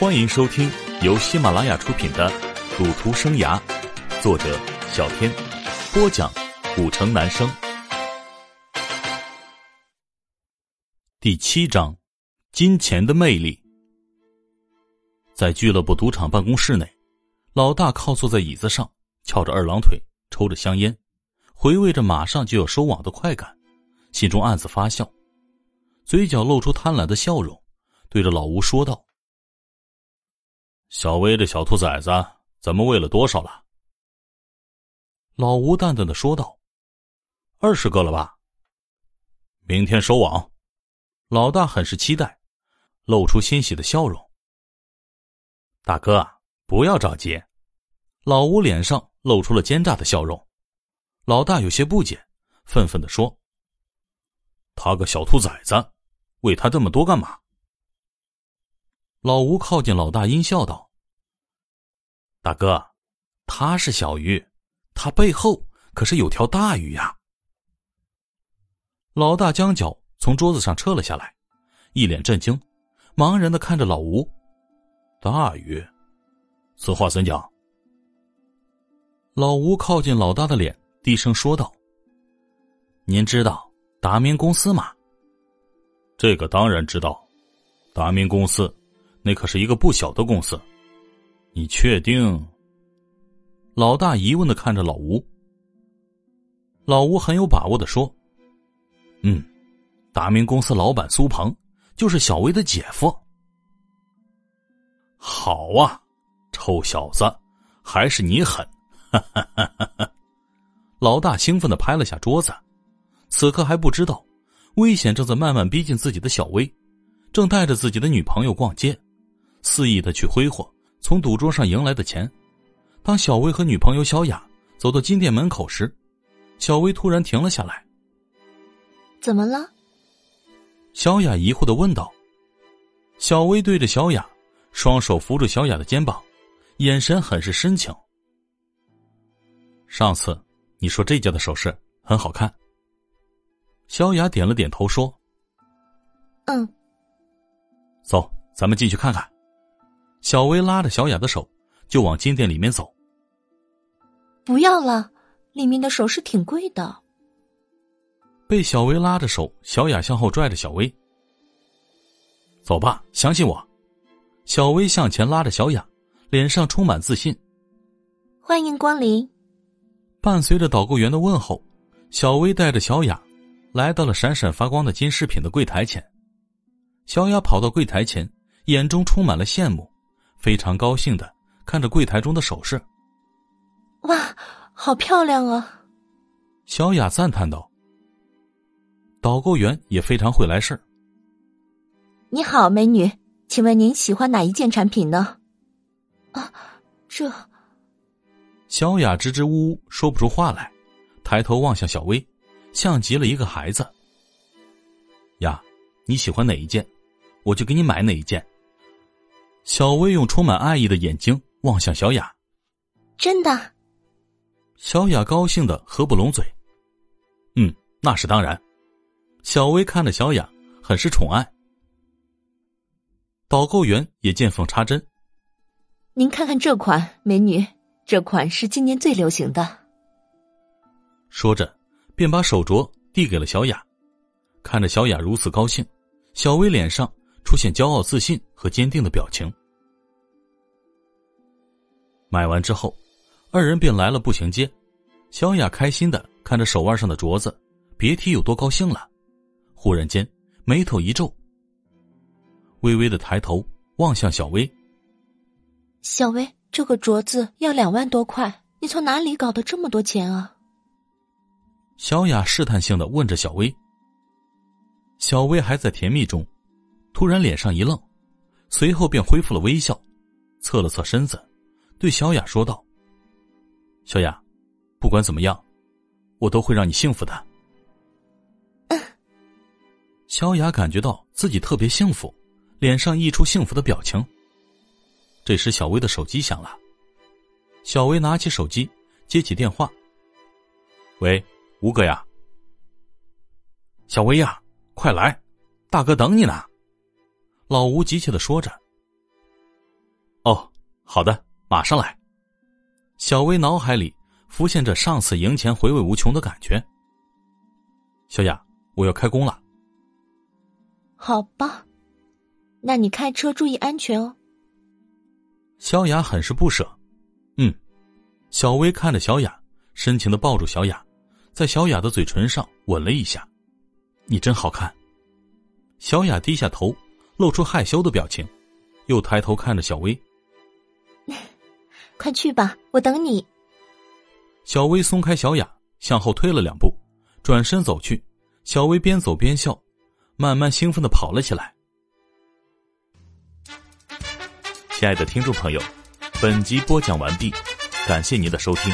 欢迎收听由喜马拉雅出品的《赌徒生涯》，作者小天，播讲古城男生。第七章：金钱的魅力。在俱乐部赌场办公室内，老大靠坐在椅子上，翘着二郎腿，抽着香烟，回味着马上就要收网的快感，心中暗自发笑，嘴角露出贪婪的笑容，对着老吴说道。小薇的小兔崽子，咱们喂了多少了？老吴淡淡的说道：“二十个了吧？明天收网。”老大很是期待，露出欣喜的笑容。大哥，不要着急。老吴脸上露出了奸诈的笑容。老大有些不解，愤愤的说：“他个小兔崽子，喂他这么多干嘛？”老吴靠近老大，阴笑道：“大哥，他是小鱼，他背后可是有条大鱼呀。”老大将脚从桌子上撤了下来，一脸震惊，茫然的看着老吴：“大鱼，此话怎讲？”老吴靠近老大的脸，低声说道：“您知道达明公司吗？”“这个当然知道，达明公司。”那可是一个不小的公司，你确定？老大疑问的看着老吴。老吴很有把握的说：“嗯，达明公司老板苏鹏就是小薇的姐夫。”好啊，臭小子，还是你狠！哈哈哈哈哈！老大兴奋的拍了下桌子，此刻还不知道危险正在慢慢逼近自己的小薇，正带着自己的女朋友逛街。肆意的去挥霍从赌桌上赢来的钱。当小薇和女朋友小雅走到金店门口时，小薇突然停了下来。怎么了？小雅疑惑的问道。小薇对着小雅，双手扶住小雅的肩膀，眼神很是深情。上次你说这家的首饰很好看。小雅点了点头说：“嗯。”走，咱们进去看看。小薇拉着小雅的手，就往金店里面走。不要了，里面的首饰挺贵的。被小薇拉着手，小雅向后拽着小薇。走吧，相信我。小薇向前拉着小雅，脸上充满自信。欢迎光临。伴随着导购员的问候，小薇带着小雅，来到了闪闪发光的金饰品的柜台前。小雅跑到柜台前，眼中充满了羡慕。非常高兴的看着柜台中的首饰，哇，好漂亮啊！小雅赞叹道。导购员也非常会来事儿。你好，美女，请问您喜欢哪一件产品呢？啊，这……小雅支支吾吾说不出话来，抬头望向小薇，像极了一个孩子。呀，你喜欢哪一件，我就给你买哪一件。小薇用充满爱意的眼睛望向小雅，真的。小雅高兴的合不拢嘴。嗯，那是当然。小薇看着小雅，很是宠爱。导购员也见缝插针。您看看这款，美女，这款是今年最流行的。说着，便把手镯递给了小雅。看着小雅如此高兴，小薇脸上出现骄傲、自信和坚定的表情。买完之后，二人便来了步行街。小雅开心的看着手腕上的镯子，别提有多高兴了。忽然间，眉头一皱，微微的抬头望向小薇。小薇，这个镯子要两万多块，你从哪里搞的这么多钱啊？小雅试探性的问着小薇。小薇还在甜蜜中，突然脸上一愣，随后便恢复了微笑，侧了侧身子。对小雅说道：“小雅，不管怎么样，我都会让你幸福的。”小雅感觉到自己特别幸福，脸上溢出幸福的表情。这时，小薇的手机响了。小薇拿起手机，接起电话：“喂，吴哥呀，小薇呀，快来，大哥等你呢。”老吴急切的说着：“哦好的，马上来。小薇脑海里浮现着上次赢钱回味无穷的感觉。小雅，我要开工了。好吧，那你开车注意安全哦。小雅很是不舍。嗯，小薇看着小雅，深情的抱住小雅，在小雅的嘴唇上吻了一下。你真好看。小雅低下头，露出害羞的表情，又抬头看着小薇。快去吧，我等你。小薇松开小雅，向后退了两步，转身走去。小薇边走边笑，慢慢兴奋的跑了起来。亲爱的听众朋友，本集播讲完毕，感谢您的收听。